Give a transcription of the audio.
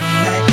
night.